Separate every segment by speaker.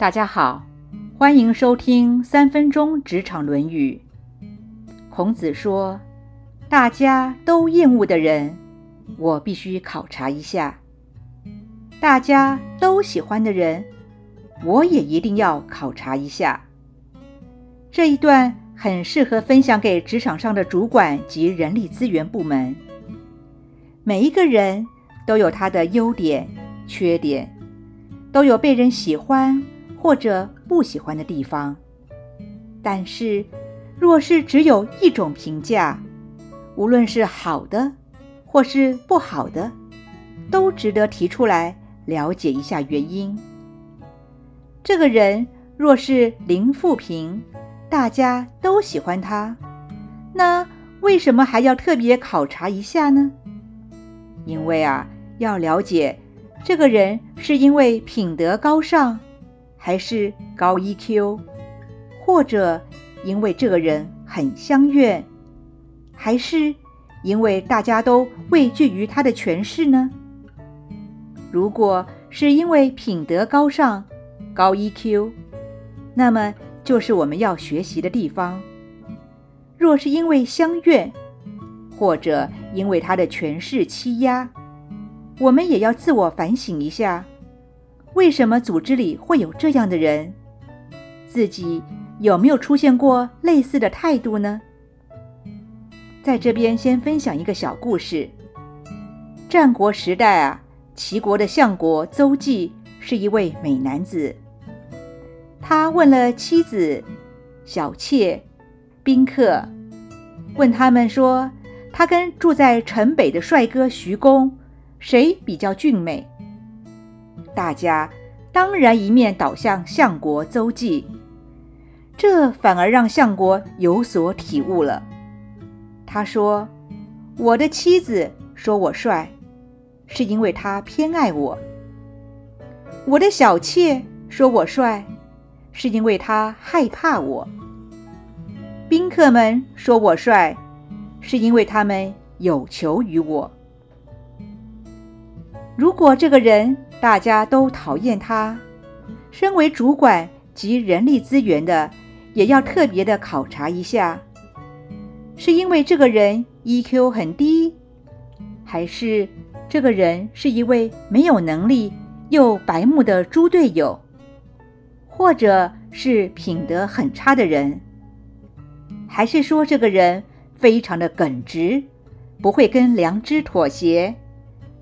Speaker 1: 大家好，欢迎收听三分钟职场《论语》。孔子说：“大家都厌恶的人，我必须考察一下；大家都喜欢的人，我也一定要考察一下。”这一段很适合分享给职场上的主管及人力资源部门。每一个人都有他的优点、缺点，都有被人喜欢。或者不喜欢的地方，但是，若是只有一种评价，无论是好的或是不好的，都值得提出来了解一下原因。这个人若是零负评，大家都喜欢他，那为什么还要特别考察一下呢？因为啊，要了解这个人是因为品德高尚。还是高 EQ，或者因为这个人很相怨，还是因为大家都畏惧于他的权势呢？如果是因为品德高尚、高 EQ，那么就是我们要学习的地方；若是因为相怨，或者因为他的权势欺压，我们也要自我反省一下。为什么组织里会有这样的人？自己有没有出现过类似的态度呢？在这边先分享一个小故事。战国时代啊，齐国的相国邹忌是一位美男子。他问了妻子、小妾、宾客，问他们说：“他跟住在城北的帅哥徐公，谁比较俊美？”大家当然一面倒向相国邹忌，这反而让相国有所体悟了。他说：“我的妻子说我帅，是因为她偏爱我；我的小妾说我帅，是因为她害怕我；宾客们说我帅，是因为他们有求于我。如果这个人……”大家都讨厌他，身为主管及人力资源的，也要特别的考察一下，是因为这个人 EQ 很低，还是这个人是一位没有能力又白目的猪队友，或者是品德很差的人，还是说这个人非常的耿直，不会跟良知妥协，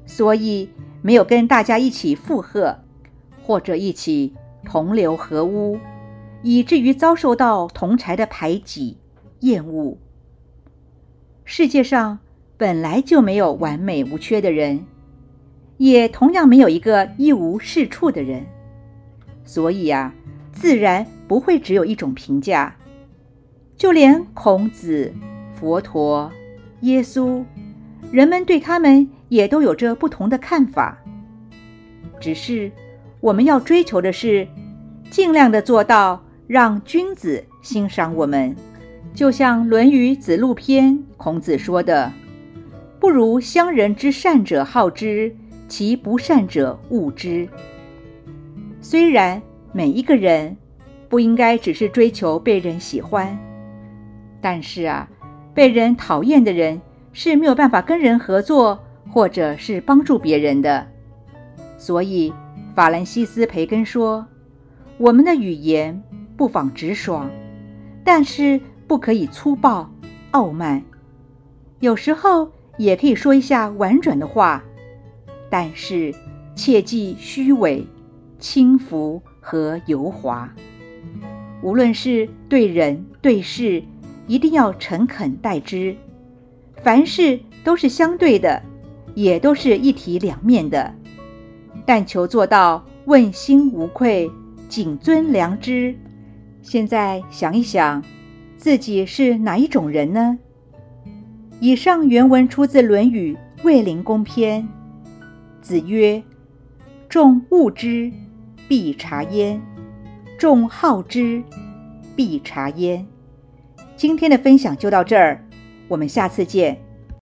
Speaker 1: 所以。没有跟大家一起附和，或者一起同流合污，以至于遭受到同才的排挤、厌恶。世界上本来就没有完美无缺的人，也同样没有一个一无是处的人，所以啊，自然不会只有一种评价。就连孔子、佛陀、耶稣。人们对他们也都有着不同的看法，只是我们要追求的是，尽量的做到让君子欣赏我们。就像《论语·子路篇》孔子说的：“不如乡人之善者好之，其不善者恶之。”虽然每一个人不应该只是追求被人喜欢，但是啊，被人讨厌的人。是没有办法跟人合作，或者是帮助别人的。所以，法兰西斯·培根说：“我们的语言不妨直爽，但是不可以粗暴、傲慢。有时候也可以说一下婉转的话，但是切忌虚伪、轻浮和油滑。无论是对人对事，一定要诚恳待之。”凡事都是相对的，也都是一体两面的，但求做到问心无愧，谨遵良知。现在想一想，自己是哪一种人呢？以上原文出自《论语·卫灵公篇》。子曰：“众恶之，必察焉；众好之，必察焉。”今天的分享就到这儿。我们下次见。